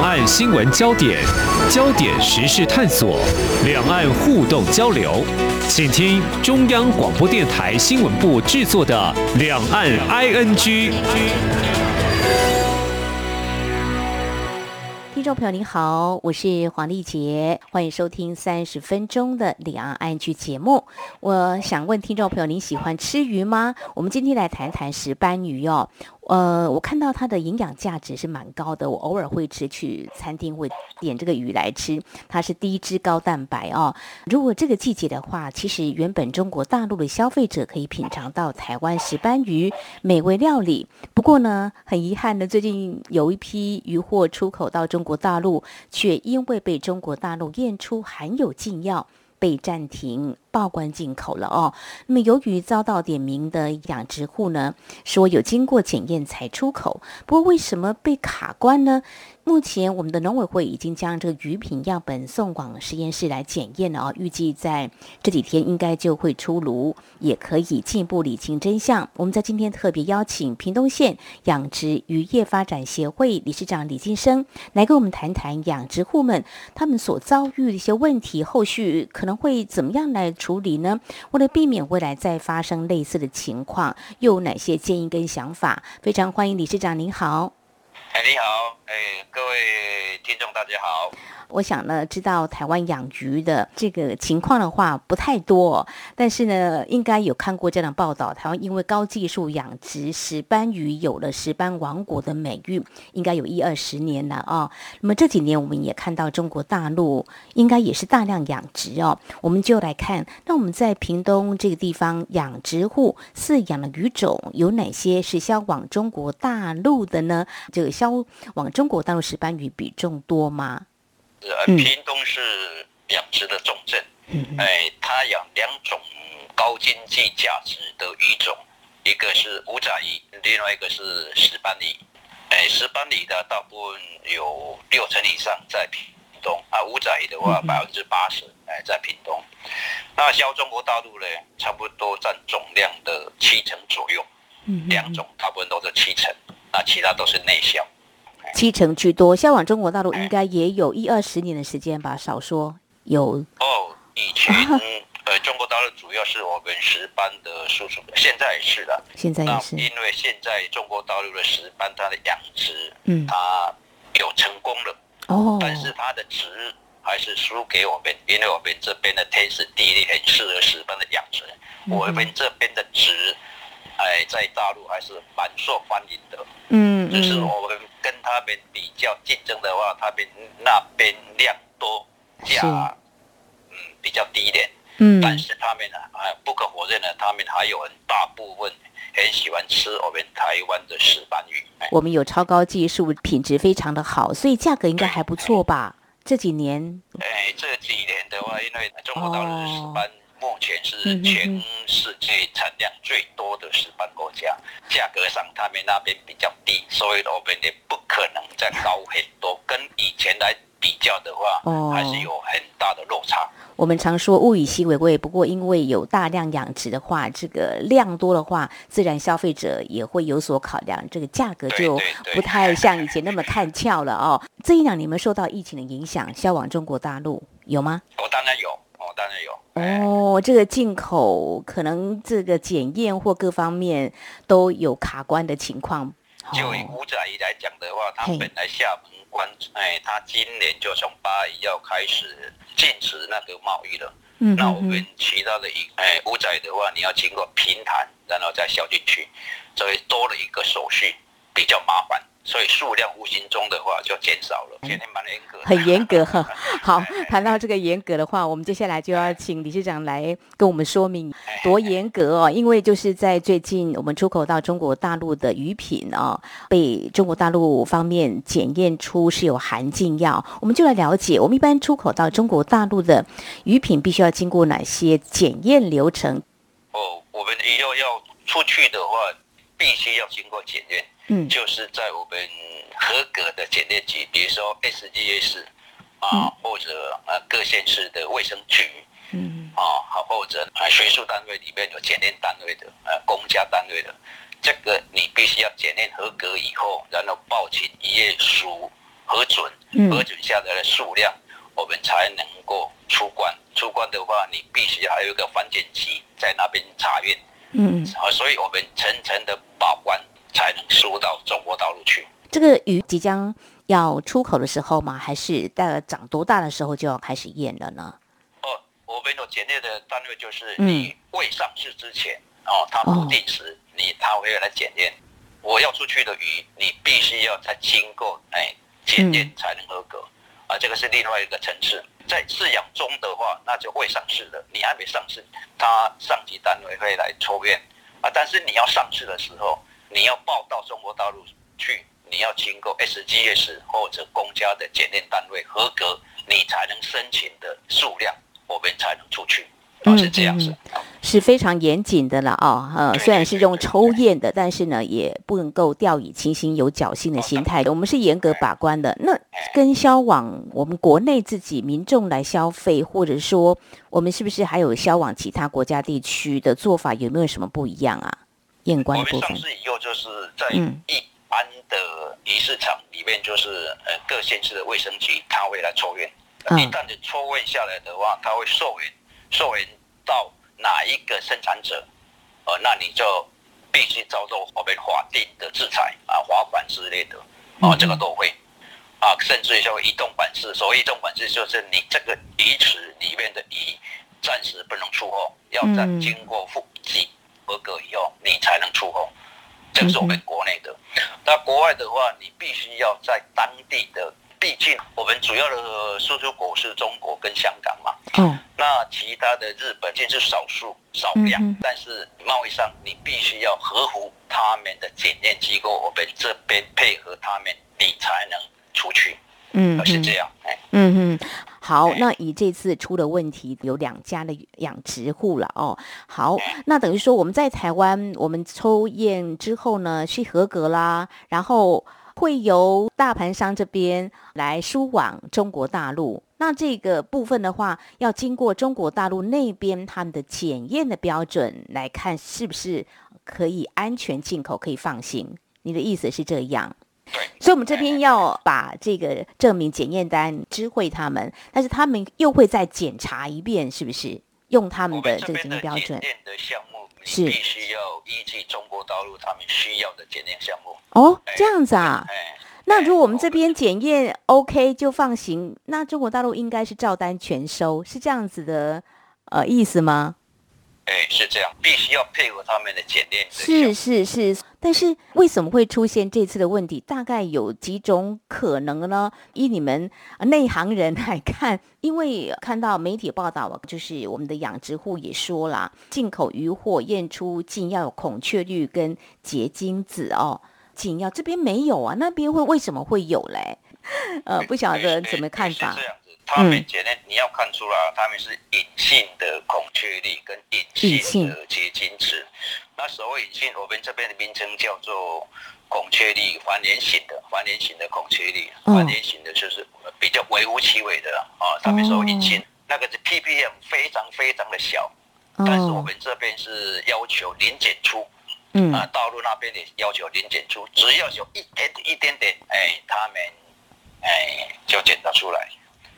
两岸新闻焦点、焦点时事探索、两岸互动交流，请听中央广播电台新闻部制作的《两岸 ING》。听众朋友您好，我是黄丽杰，欢迎收听三十分钟的两岸 ING 节目。我想问听众朋友，您喜欢吃鱼吗？我们今天来谈谈石斑鱼哦。呃，我看到它的营养价值是蛮高的，我偶尔会吃，去餐厅会点这个鱼来吃。它是低脂高蛋白哦。如果这个季节的话，其实原本中国大陆的消费者可以品尝到台湾石斑鱼美味料理。不过呢，很遗憾的，最近有一批鱼货出口到中国大陆，却因为被中国大陆验出含有禁药，被暂停报关进口了哦。那么，由于遭到点名的养殖户呢，说有经过检验才出口，不过为什么被卡关呢？目前，我们的农委会已经将这个鱼品样本送往实验室来检验了啊，预计在这几天应该就会出炉，也可以进一步理清真相。我们在今天特别邀请屏东县养殖渔业发展协会理事长李金生来跟我们谈谈养殖户们他们所遭遇的一些问题，后续可能会怎么样来处理呢？为了避免未来再发生类似的情况，又有哪些建议跟想法？非常欢迎理事长，您好。哎，你好，哎，各位听众，大家好。我想呢，知道台湾养鱼的这个情况的话不太多，但是呢，应该有看过这样的报道。台湾因为高技术养殖石斑鱼，有了“石斑王国”的美誉，应该有一二十年了啊、那么这几年我们也看到中国大陆应该也是大量养殖哦。我们就来看，那我们在屏东这个地方养殖户饲养的鱼种有哪些是销往中国大陆的呢？这个销往中国大陆石斑鱼比重多吗？呃，屏东是养殖的重镇，哎，它养两种高经济价值的鱼种，一个是五仔鱼，另外一个是石斑鱼。哎，石斑鱼的大部分有六成以上在屏东啊，五仔鱼的话百分之八十哎在屏东。那销中国大陆呢，差不多占总量的七成左右，两种大部分都是七成，那其他都是内销。七成居多，销往中国大陆应该也有一二十年的时间吧，少说有。哦，以前呃，中国大陆主要是我们石斑的输出，现在也是的。现在也是。因为现在中国大陆的石斑它的养殖，嗯，它有成功了。哦。但是它的值还是输给我们，因为我们这边的天时地利很适合石斑的养殖。嗯、我们这边的值，哎，在大陆还是蛮受欢迎的。嗯。就是我们。跟他们比较竞争的话，他们那边量多价嗯比较低一点，嗯，但是他们呢，啊不可否认呢，他们还有很大部分很喜欢吃我们台湾的石斑鱼。我们有超高技术，品质非常的好，所以价格应该还不错吧？这几年，哎，这几年的话，因为中国大陆的石斑。哦目前是全世界产量最多的石斑国家，价格上他们那边比较低，所以我们也不可能再高很多。跟以前来比较的话，哦还是有很大的落差。我们常说物以稀为贵，不过因为有大量养殖的话，这个量多的话，自然消费者也会有所考量，这个价格就不太像以前那么看俏了哦。这一两年你们受到疫情的影响，销往中国大陆有吗？我当然有。当然有哦，这个进口可能这个检验或各方面都有卡关的情况。就以午仔鱼来讲的话，它本来厦门关，哎，它今年就从八月要开始禁止那个贸易了。嗯，那我们其他的一，哎，五仔的话，你要经过平潭，然后再销进去，所以多了一个手续，比较麻烦。所以数量无形中的话就减少了，今天蛮严格，很严格哈。好，谈到这个严格的话，我们接下来就要请理事长来跟我们说明多严格哦。因为就是在最近我们出口到中国大陆的鱼品哦，被中国大陆方面检验出是有含禁药，我们就来了解，我们一般出口到中国大陆的鱼品必须要经过哪些检验流程？哦，我们要要出去的话，必须要经过检验。嗯，就是在我们合格的检验局，比如说 SGS 啊，或者呃各县市的卫生局，嗯，啊，好，或者啊学术单位里面有检验单位的，呃公家单位的，这个你必须要检验合格以后，然后报请营业书核准，核准下来的数量，我们才能够出关。出关的话，你必须还有一个防检期在那边查验。嗯，啊，所以我们层层的把关，才能输到中国大陆去。这个鱼即将要出口的时候吗？还是大概长多大的时候就要开始验了呢？哦，我们有检验的单位就是你未上市之前，嗯、哦，它不定时，你他会来检验。我要出去的鱼，你必须要再经过哎检验才能合格。嗯、啊，这个是另外一个层次。在饲养中的话，那就未上市的，你还没上市，他上级单位会来抽验。啊，但是你要上市的时候，你要报到中国大陆去，你要经过 SGS 或者公家的检验单位合格，你才能申请的数量，我们才能出去。啊是这样子，嗯，是非常严谨的了哦。呃，虽然是用抽验的，但是呢，也不能够掉以轻心、有侥幸的心态。我们是严格把关的。那跟销往我们国内自己民众来消费，或者说我们是不是还有销往其他国家地区的做法，有没有什么不一样啊？验关部分。我们上市以后就是在一般的鱼市场里面，就是呃各县市的卫生局，他会来抽验。一旦你抽验下来的话，他会授权。授权到哪一个生产者，呃，那你就必须遭受我们法定的制裁啊，罚款之类的，啊，这个都会，啊，甚至于说移动管制，所谓移动管制就是你这个鱼池里面的鱼暂时不能出货，要在经过复检合格以后，你才能出货，这个是我们国内的。那国外的话，你必须要在当地的。毕竟我们主要的输出国是中国跟香港嘛，嗯，那其他的日本就是少数少量，嗯、但是贸易上你必须要合乎他们的检验机构，我们这边配合他们，你才能出去，嗯，是这样，嗯嗯，好，那以这次出的问题有两家的养殖户了哦，好，那等于说我们在台湾我们抽验之后呢是合格啦，然后。会由大盘商这边来输往中国大陆，那这个部分的话，要经过中国大陆那边他们的检验的标准来看，是不是可以安全进口，可以放心？你的意思是这样？对。所以，我们这边要把这个证明检验单知会他们，但是他们又会再检查一遍，是不是用他们的这个检验标准？是必须要依据中国大陆他们需要的检验项目哦，这样子啊。哎、那如果我们这边检验 OK 就放行，那中国大陆应该是照单全收，是这样子的呃意思吗？哎，是这样，必须要配合他们的检验。是是是，但是为什么会出现这次的问题？大概有几种可能呢？以你们内行人来看，因为看到媒体报道，就是我们的养殖户也说了，进口鱼货验出禁药孔雀绿跟结晶子哦，禁药这边没有啊，那边会为什么会有嘞？呃，不晓得怎么看法。他们检验，你要看出来，他们是隐性的孔雀绿跟隐性的结晶质。那所谓隐性，我们这边的名称叫做孔雀绿环连型的，环连型的孔雀绿，环连型的就是比较微乎其微的啊。他们说隐性，那个是 ppm 非常非常的小，但是我们这边是要求零检出，嗯啊，大陆那边也要求零检出，只要有一点一点点，哎，他们哎就检查出来。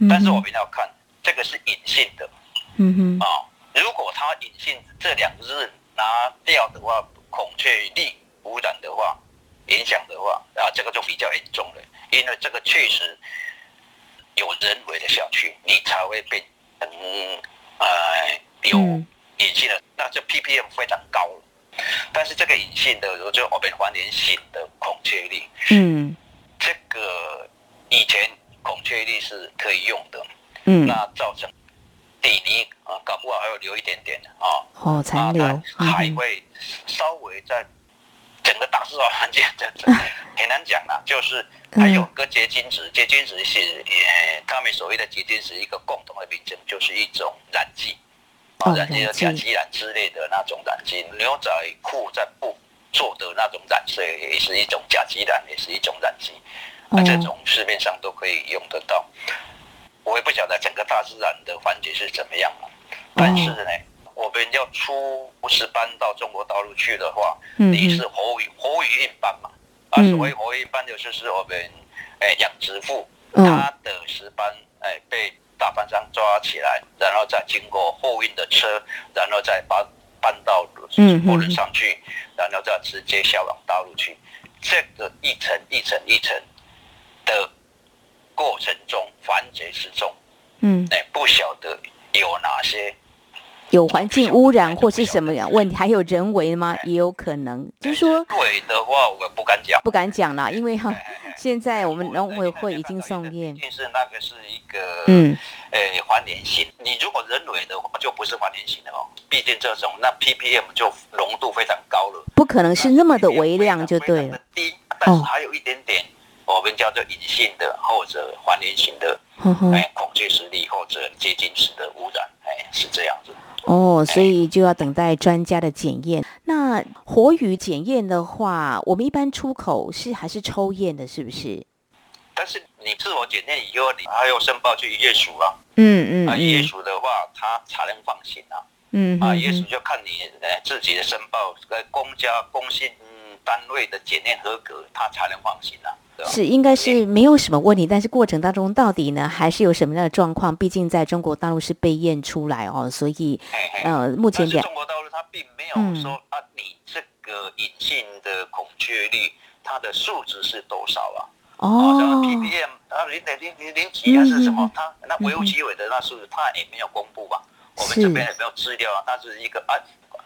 但是我们要看这个是隐性的，嗯哼，啊，如果它隐性这两日拿掉的话，孔雀绿污染的话，影响的话，啊，这个就比较严重了，因为这个确实有人为的下去，你才会变成呃有隐性的，那这 ppm 非常高了。但是这个隐性的，就我们环连型的孔雀绿，嗯，这个以前。孔雀绿是可以用的，嗯，那造成底泥啊，搞不好还要留一点点啊，哦，残留，还会稍微在整个大自然环境很难讲啊，就是还有个结晶质，结晶质是呃，他们所谓的结晶质一个共同的名称，就是一种染剂，啊，染剂的甲基染之类的那种染剂，牛仔裤在布做的那种染色也是一种甲基染，也是一种染剂。那这种市面上都可以用得到，我也不晓得整个大自然的环境是怎么样，但是呢，我们要出石斑到中国大陆去的话，你是活鱼活鱼运班嘛？啊，所谓活鱼运班就是我们哎养殖户，他的石斑哎被大班商抓起来，然后再经过货运的车，然后再把搬到货轮上去，然后再直接销往大陆去。这个一层一层一层的过程中，环节之中，嗯，哎，不晓得有哪些。有环境污染或是什么样问题，还有人为吗？也有可能。就是说，人为的话，我不敢讲，不敢讲了，因为哈，现在我们农委会已经送验，就是那个是一个嗯，诶，还原型。你如果人为的话，就不是还原型的哦。毕竟这种那 ppm 就浓度非常高了，不可能是那么的微量就对了。低，但是还有一点点，我们叫做隐性的或者还原型的，哎，孔雀石粒或者接近石的污染，哎，是这样子。哦，所以就要等待专家的检验。那活鱼检验的话，我们一般出口是还是抽验的，是不是？但是你自我检验以后，你还要申报去渔业署啊。嗯嗯。啊，渔业署的话，他才能放心啊。嗯。啊，渔业署就看你呃自己的申报，呃公家公信单位的检验合格，他才能放心啊。是，应该是没有什么问题，但是过程当中到底呢，还是有什么样的状况？毕竟在中国大陆是被验出来哦，所以呃，目前中国大陆它并没有说、嗯、啊，你这个隐性的孔雀绿它的数值是多少啊？哦，什么 ppm 啊，零点零零零几还是什么？它那微乎其微的那数字，它也没有公布吧？我们这边也没有资料啊，它是一个啊。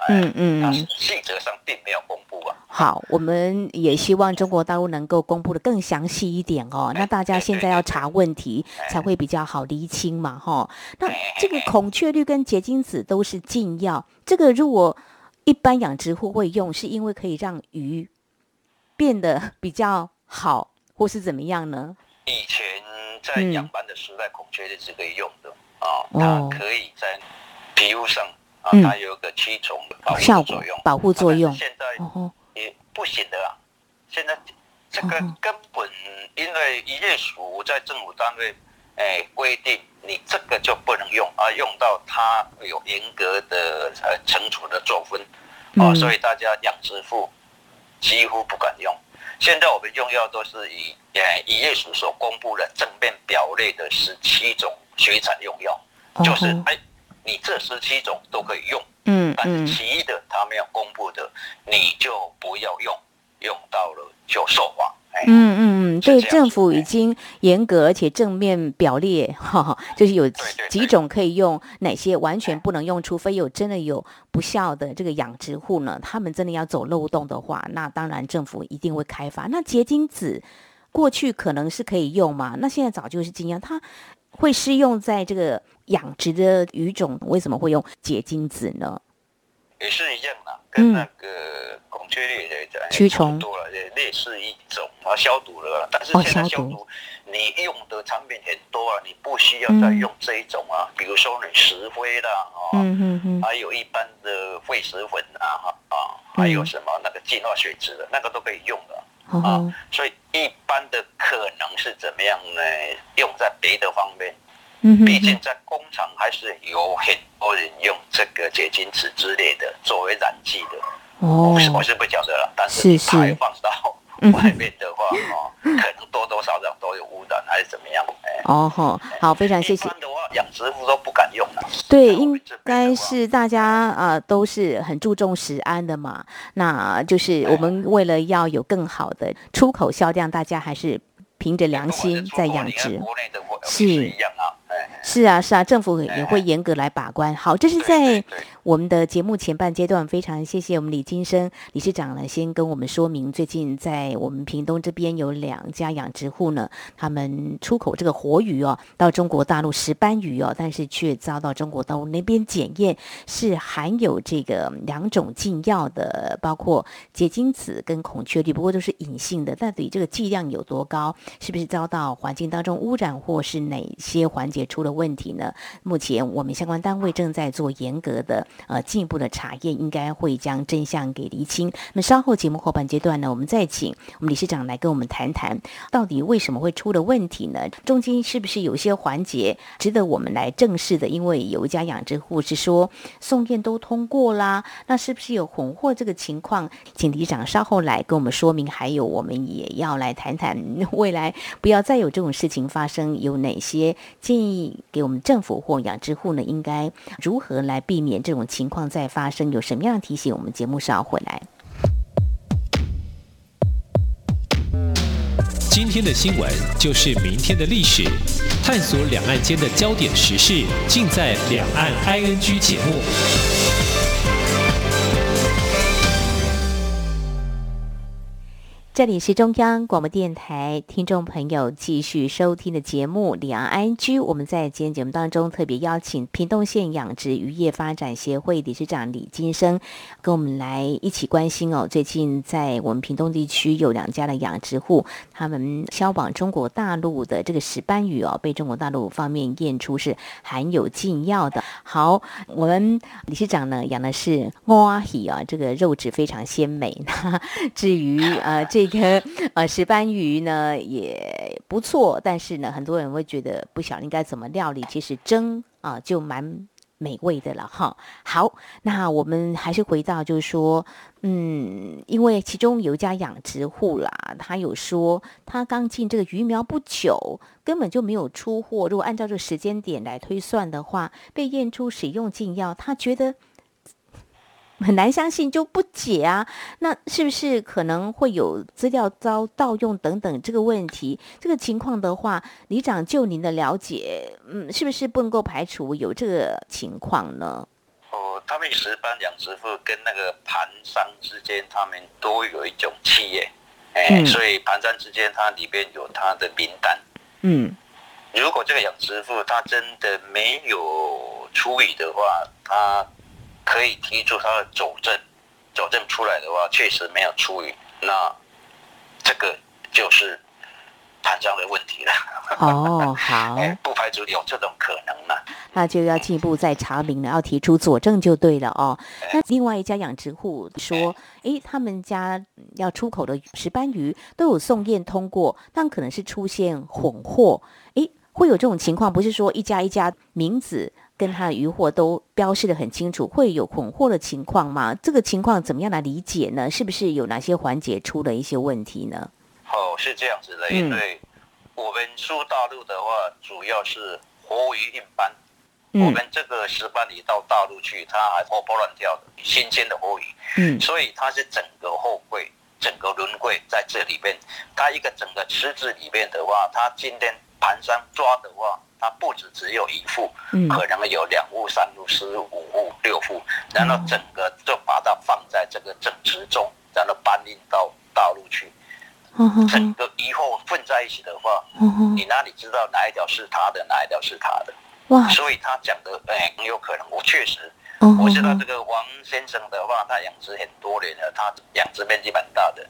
嗯嗯，细则上并没有公布啊。好，我们也希望中国大陆能够公布的更详细一点哦。那大家现在要查问题才会比较好厘清嘛，哈。那这个孔雀绿跟结晶子都是禁药，这个如果一般养殖户会用，是因为可以让鱼变得比较好，或是怎么样呢？以前在养斑的时代，孔雀绿是可以用的啊，它可以在皮肤上。啊，它有个驱虫保护作用，保护作用。现在也不行的啦！现在这个根本因为渔业署在政府单位哎规定，你这个就不能用，而用到它有严格的呃惩处的作风啊，所以大家养殖户几乎不敢用。现在我们用药都是以呃渔业署所公布的正面表列的十七种水产用药，就是哎。你这十七种都可以用，嗯，但是其余的他们要公布的，你就不要用，用到了就受罚。嗯嗯嗯，对，政府已经严格而且正面表列，哈哈，就是有几种可以用，哪些完全不能用，除非有真的有不孝的这个养殖户呢，他们真的要走漏洞的话，那当然政府一定会开发。那结晶子过去可能是可以用嘛，那现在早就是禁药，它会适用在这个。养殖的鱼种为什么会用结晶子呢？也是一样的，跟那个孔雀绿的驱虫多了，也类似一种啊消毒了。但是现在消毒，你用的产品很多啊，你不需要再用这一种啊。比如说你石灰啦，啊，还有一般的废石粉啊，啊，还有什么那个净化水质的那个都可以用的啊。所以一般的可能是怎么样呢？用在别的方面。毕竟在工厂还是有很多人用这个结晶子之类的作为染剂的，哦，我是我是不晓得了，但是排放到外面的话，哦，可能多多少少都有污染还是怎么样？哎，哦好，好，非常谢谢。养殖户都不敢用了。对，应该是大家啊都是很注重食安的嘛，那就是我们为了要有更好的出口销量，大家还是凭着良心在养殖，是一样啊。是啊，是啊，政府也会严格来把关。好，这是在我们的节目前半阶段，非常谢谢我们李金生理事长呢，先跟我们说明，最近在我们屏东这边有两家养殖户呢，他们出口这个活鱼哦，到中国大陆石斑鱼哦，但是却遭到中国大陆那边检验是含有这个两种禁药的，包括结晶子跟孔雀绿，不过都是隐性的，到底这个剂量有多高，是不是遭到环境当中污染，或是哪些环节出了问题呢？目前我们相关单位正在做严格的呃进一步的查验，应该会将真相给厘清。那么稍后节目后半阶段呢，我们再请我们理事长来跟我们谈谈，到底为什么会出了问题呢？中间是不是有些环节值得我们来正视的？因为有一家养殖户是说送验都通过啦，那是不是有混货这个情况？请理事长稍后来跟我们说明。还有，我们也要来谈谈 未来不要再有这种事情发生，有哪些建议给我们政府或养殖户呢？应该如何来避免这种情况再发生？有什么样的提醒？我们节目稍后回来。今天的新闻就是明天的历史，探索两岸间的焦点时事，尽在《两岸 ING》节目。这里是中央广播电台听众朋友继续收听的节目《两岸安居》。我们在今天节目当中特别邀请屏东县养殖渔业发展协会理事长李金生，跟我们来一起关心哦。最近在我们屏东地区有两家的养殖户，他们销往中国大陆的这个石斑鱼哦，被中国大陆方面验出是含有禁药的。好，我们理事长呢养的是乌鱼啊，这个肉质非常鲜美。至于呃这。一个 呃石斑鱼呢也不错，但是呢，很多人会觉得不晓得应该怎么料理。其实蒸啊、就蛮美味的了哈。好，那我们还是回到就是说，嗯，因为其中有一家养殖户啦，他有说他刚进这个鱼苗不久，根本就没有出货。如果按照这个时间点来推算的话，被验出使用禁药，他觉得。很难相信，就不解啊。那是不是可能会有资料遭盗用等等这个问题？这个情况的话，李长就您的了解，嗯，是不是不能够排除有这个情况呢？哦，他们石班养殖户跟那个盘商之间，他们都有一种企业，哎，嗯、所以盘商之间，它里边有他的名单。嗯，如果这个养殖户他真的没有处理的话，他。可以提出他的佐证，佐证出来的话，确实没有出鱼，那这个就是盘商的问题了。哦，好，不排除有这种可能呢。那就要进一步再查明了，要提出佐证就对了哦。那另外一家养殖户说，诶，他们家要出口的石斑鱼都有送验通过，但可能是出现混货。诶，会有这种情况，不是说一家一家名字。跟他的渔获都标示得很清楚，会有混货的情况吗？这个情况怎么样来理解呢？是不是有哪些环节出了一些问题呢？哦，是这样子的，因为我们出大陆的话，主要是活鱼运班。嗯、我们这个石斑鱼到大陆去，它还活蹦乱跳的，新鲜的活鱼。嗯，所以它是整个货柜、整个轮柜在这里边，它一个整个池子里面的话，它今天盘商抓的话。它不止只有一副，可能有两副、三副、四副、五副、六副，然后整个就把它放在这个整池中，然后搬运到大陆去。整个鱼货混在一起的话，你哪里知道哪一条是他的，哪一条是他的？所以他讲的，哎，很有可能。我确实，我知道这个王先生的话，他养殖很多年了，他养殖面积蛮大的，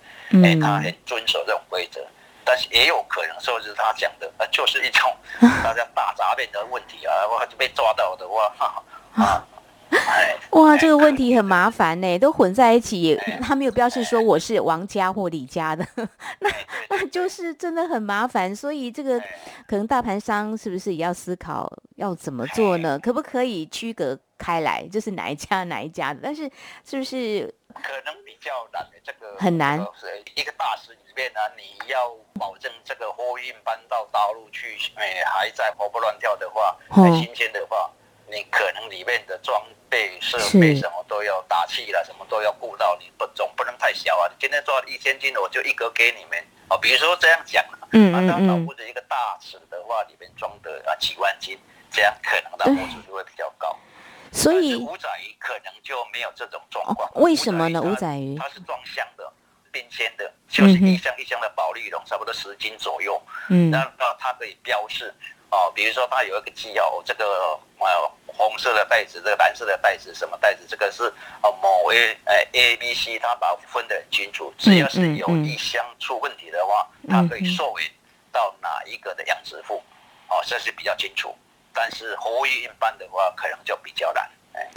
哎，他很遵守这种规则。但是也有可能说是他讲的，呃，就是一种 大家打杂面的问题啊，我就被抓到的话，哈哈 啊，哎，哇，这个问题很麻烦呢，都混在一起，他没有标示说我是王家或李家的，那 那就是真的很麻烦，所以这个可能大盘商是不是也要思考要怎么做呢？可不可以区隔开来，就是哪一家哪一家的？但是是不是可能比较难？这个很难，一个大师。变呢，你要保证这个货运搬到大陆去，哎，还在活蹦乱跳的话，很新鲜的话，你可能里面的装备设备什么都要打气了，什么都要顾到，你不总不能太小啊。你今天抓了一千斤，我就一个给你们哦。比如说这样讲，嗯嗯嗯，当或者一个大尺的话，里面装的啊几万斤，这样可能的货数就会比较高。所以五仔鱼可能就没有这种状况。为什么呢？五仔鱼它是装箱的。冰鲜的，就是一箱一箱的保丽龙，差不多十斤左右。嗯，那那它可以标示哦，比如说它有一个记号，这个呃红色的袋子，这个蓝色的袋子，什么袋子？这个是哦某 A 呃 A B C，它把它分得很清楚。只要是有一箱出问题的话，它可以溯源到哪一个的养殖户，哦，这是比较清楚。但是活鱼一般的话，可能就比较难。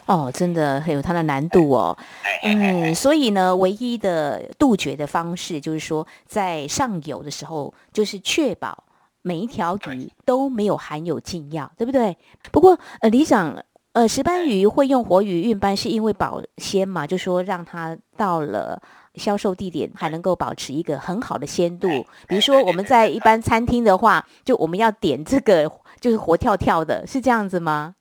哦，真的很有它的难度哦。嗯，所以呢，唯一的杜绝的方式就是说，在上游的时候，就是确保每一条鱼都没有含有禁药，对不对？不过，呃，理事长，呃，石斑鱼会用活鱼运斑，是因为保鲜嘛？就说让它到了销售地点还能够保持一个很好的鲜度。比如说，我们在一般餐厅的话，就我们要点这个，就是活跳跳的，是这样子吗？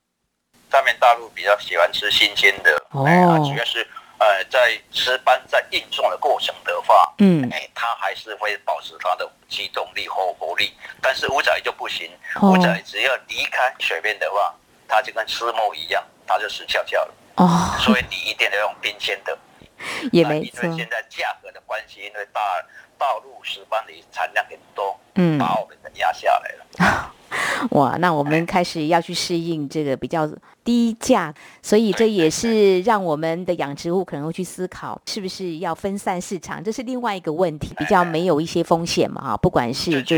上面大陆比较喜欢吃新鲜的，哦、哎，主要是呃，在石斑在运送的过程的话，嗯，哎，它还是会保持它的机动力和活力，但是乌仔就不行，乌、哦、仔只要离开水面的话，它就跟石墨一样，它就死翘翘了，哦，所以你一定要用冰鲜的，也没错，因为现在价格的关系，因为大大陆石斑的产量很多，嗯，把我们的压下来了。嗯 哇，那我们开始要去适应这个比较低价，所以这也是让我们的养殖户可能会去思考，是不是要分散市场，这是另外一个问题，比较没有一些风险嘛，哈，不管是就。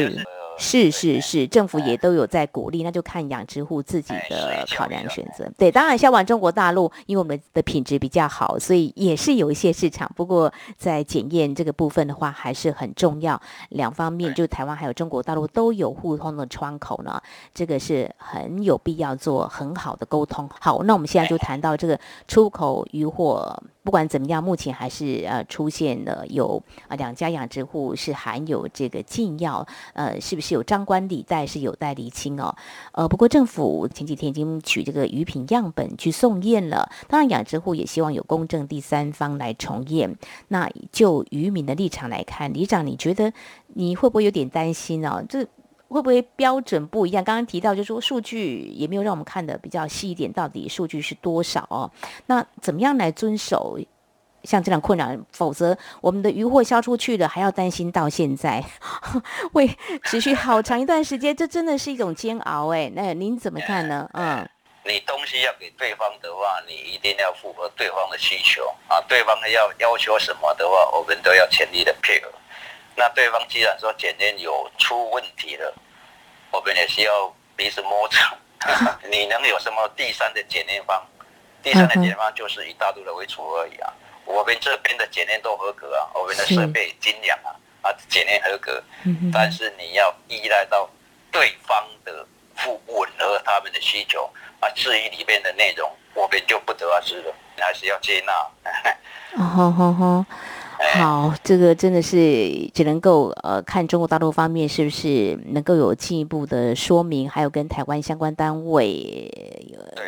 是是是，政府也都有在鼓励，那就看养殖户自己的考量选择。对，当然销往中国大陆，因为我们的品质比较好，所以也是有一些市场。不过在检验这个部分的话，还是很重要。两方面，就台湾还有中国大陆都有互通的窗口呢，这个是很有必要做很好的沟通。好，那我们现在就谈到这个出口渔获。不管怎么样，目前还是呃出现了有啊两家养殖户是含有这个禁药，呃，是不是有张冠李戴是有待厘清哦。呃，不过政府前几天已经取这个鱼品样本去送验了，当然养殖户也希望有公正第三方来重验。那就渔民的立场来看，李长你觉得你会不会有点担心哦？这会不会标准不一样？刚刚提到就是说数据也没有让我们看得比较细一点，到底数据是多少哦？那怎么样来遵守像这样困扰？否则我们的渔获销出去了，还要担心到现在 会持续好长一段时间，这真的是一种煎熬哎。那您怎么看呢？嗯，你东西要给对方的话，你一定要符合对方的需求啊。对方要要求什么的话，我们都要全力的配合。那对方既然说检验有出问题了，我们也需要彼此摸着。你能有什么第三的检验方？第三的检验方就是以大陆的为主而已啊。我们这边的检验都合格啊，我们的设备精良啊，啊检验合格。但是你要依赖到对方的符吻合他们的需求啊，至于里面的内容，我们就不得而知了。你还是要接纳。好 好好。好，这个真的是只能够呃看中国大陆方面是不是能够有进一步的说明，还有跟台湾相关单位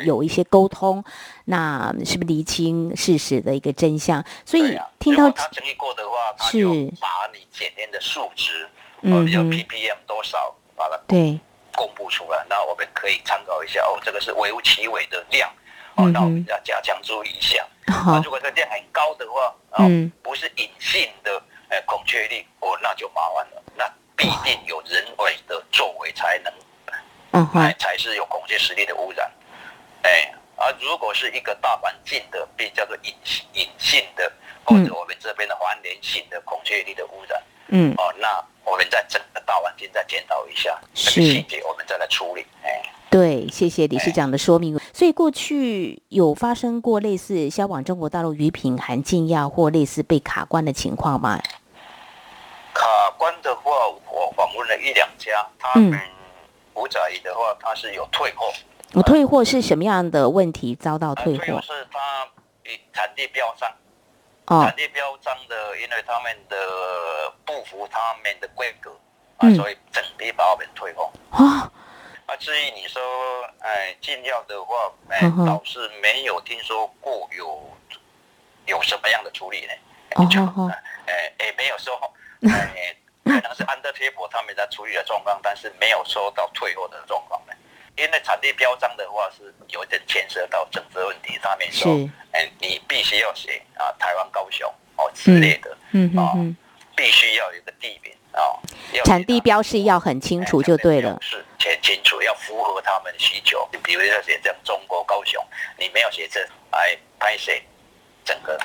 有一些沟通，那是不是厘清事实的一个真相？所以听到他整理过的话，他就把你检验的数值，嗯，要 ppm 多少，把它对公布出来，那我们可以参考一下哦，这个是微乎其微的量。哦，那我们要加强注意一下。那如果这量很高的话，啊，不是隐性的，呃，孔雀绿，哦，那就麻烦了。那必定有人为的作为才能，嗯，才才是有孔雀实力的污染。哎，而如果是一个大环境的，被叫做隐隐性的，或者我们这边的环联性的孔雀绿的污染，嗯，哦，那我们在整个大环境再检讨一下，这个细节我们再来处理。哎。对，谢谢理事长的说明。所以过去有发生过类似销往中国大陆鱼品含禁药或类似被卡关的情况吗？卡关的话，我访问了一两家，他们五仔鱼的话，他是有退货。我退货是什么样的问题遭到退货？退货是他产地标章，哦，产地标章的，因为他们的不符他们的规格啊，所以整批把我们退货。啊。啊，至于你说，哎，禁药的话，哎，倒是没有听说过有有什么样的处理呢？哦哦，哎，也没有说，哎，可能是 under table 他们在处理的状况，但是没有收到退货的状况呢。因为产地标章的话是有点牵涉到政治问题，上面说，哎，你必须要写啊，台湾高雄哦之类的，嗯嗯，必须要有个地名。哦，产地标示要很清楚就对了，是写清楚，要符合他们的需求。你比如说写这中国高雄，你没有写这，哎，拍谁？整个，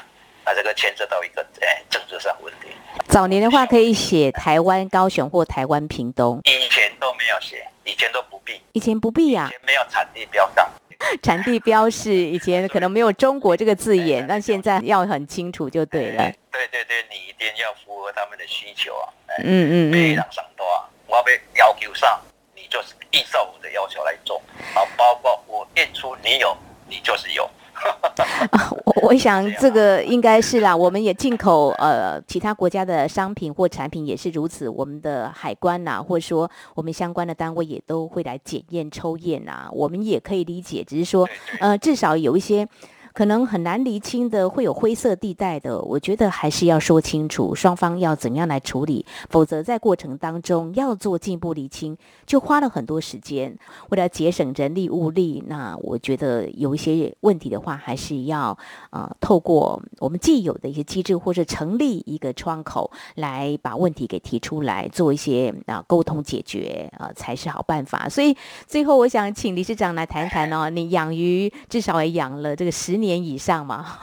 啊，这个牵涉到一个哎政治上问题。早年的话可以写台湾高雄或台湾屏东，以前都没有写，以前都不必，以前不必呀，以前没有产地标上。产地标示以前可能没有中国这个字眼，那现在要很清楚就对了。对对对，你一定要符合他们的需求啊。嗯嗯嗯。非常上多啊，我要求上，你就是依照我的要求来做啊，包括我验出你有，你就是有。我我想这个应该是啦，我们也进口呃其他国家的商品或产品也是如此，我们的海关呐、啊，或者说我们相关的单位也都会来检验抽验啊，我们也可以理解，只是说呃至少有一些。可能很难厘清的，会有灰色地带的。我觉得还是要说清楚，双方要怎样来处理，否则在过程当中要做进一步厘清，就花了很多时间。为了节省人力物力，那我觉得有一些问题的话，还是要啊、透过我们既有的一些机制，或是成立一个窗口，来把问题给提出来，做一些啊沟通解决啊、才是好办法。所以最后，我想请理事长来谈谈哦，你养鱼至少也养了这个十年。年以上嘛，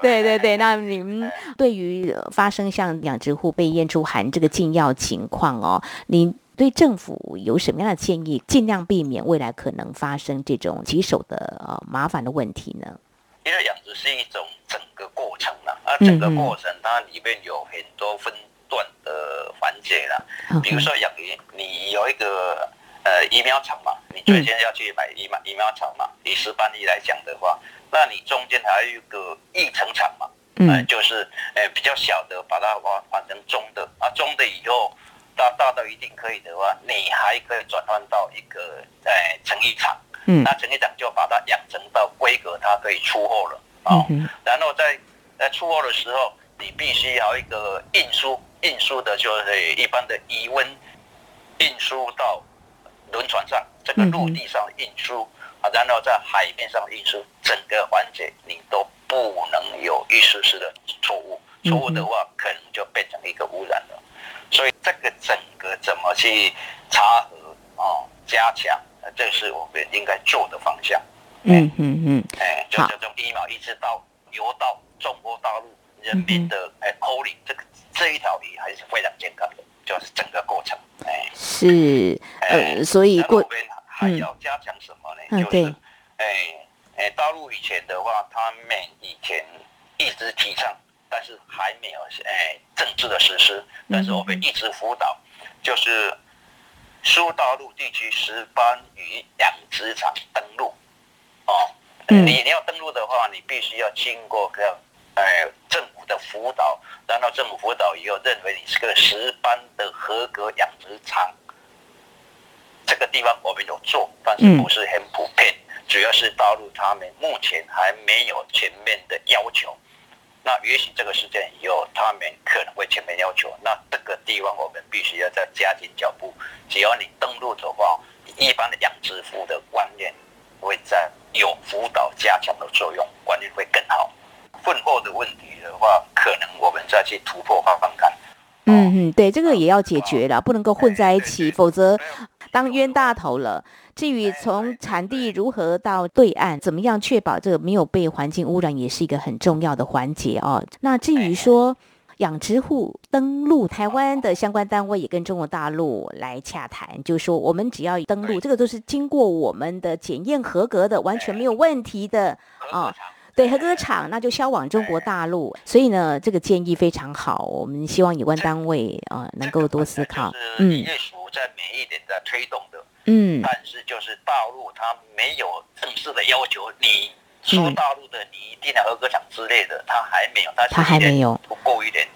对对 对，那你们对于发生像养殖户被验出含这个禁药情况哦，你对政府有什么样的建议，尽量避免未来可能发生这种棘手的呃麻烦的问题呢？因为养殖是一种整个过程了，啊，整个过程它里面有很多分段的环节了，嗯、比如说养鱼，你有一个。呃，疫苗厂嘛，你最先要去买疫苗疫苗厂嘛。以石斑鱼来讲的话，那你中间还有一个一层厂嘛，嗯、呃，就是呃比较小的，把它换换成中的。啊，中的以后大大到一定可以的话，你还可以转换到一个呃成衣厂，嗯，那成衣厂就把它养成到规格，它可以出货了。啊。哦嗯、然后在在出货的时候，你必须要一个运输，运输的就是一般的鱼塭运输到。轮船上，这个陆地上运输啊，然后在海面上运输，整个环节你都不能有一丝丝的错误，错误的话可能就变成一个污染了。所以这个整个怎么去查核啊，加强，这是我们应该做的方向。嗯嗯嗯，哎，就这种疫苗一直到流到中国大陆人民的哎口里，这个这一条鱼还是非常健康的。就是整个过程，哎，是，呃，所以过，还要加强什么呢？嗯、就是，哎，哎，大陆以前的话，他们以前一直提倡，但是还没有哎政治的实施，但是我们一直辅导，就是苏大陆地区石斑鱼养殖场登陆，哦，嗯、你你要登陆的话，你必须要经过个。哎，政府的辅导，然后政府辅导以后认为你是个石斑的合格养殖场，这个地方我们有做，但是不是很普遍，主要是大陆他们目前还没有全面的要求。那也许这个时间以后，他们可能会全面要求。那这个地方我们必须要再加紧脚步。只要你登陆的话，一般的养殖户的观念会在有辅导加强的作用，观念会更好。混货的问题的话，可能我们再去突破方法看。嗯嗯，对，这个也要解决了，不能够混在一起，否则当冤大头了。至于从产地如何到对岸，怎么样确保这个没有被环境污染，也是一个很重要的环节哦。那至于说养殖户登陆台湾的相关单位，也跟中国大陆来洽谈，就是说我们只要登陆，这个都是经过我们的检验合格的，完全没有问题的啊。对，合格厂那就销往中国大陆，所以呢，这个建议非常好。我们希望有关单位啊、呃、能够多思考。嗯，业属在每一点在推动的，嗯，但是就是大陆它没有正式的要求你说大陆的你一定要合格厂之类的，它还没有，它还没有不够一点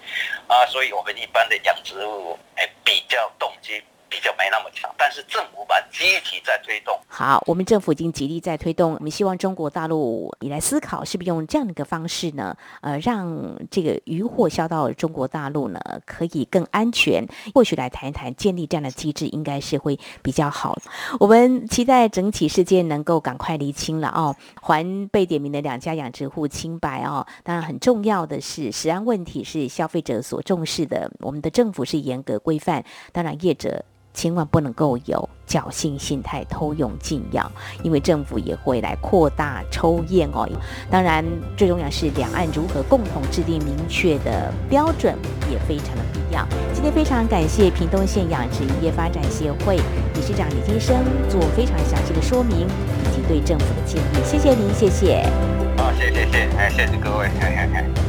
啊，所以我们一般的养殖户哎比较动机。比较没那么强，但是政府把积极在推动。好，我们政府已经极力在推动。我们希望中国大陆你来思考，是不是用这样的一个方式呢？呃，让这个渔获销到中国大陆呢，可以更安全。或许来谈一谈建立这样的机制，应该是会比较好。我们期待整起事件能够赶快厘清了哦，还被点名的两家养殖户清白哦。当然，很重要的是，食安问题是消费者所重视的，我们的政府是严格规范。当然，业者。千万不能够有侥幸心态偷用禁药，因为政府也会来扩大抽验哦。当然，最重要是两岸如何共同制定明确的标准，也非常的必要。今天非常感谢屏东县养殖业发展协会理事长李金生做非常详细的说明以及对政府的建议。谢谢您，谢谢。好，谢谢谢，哎，谢谢各位。嘿嘿嘿。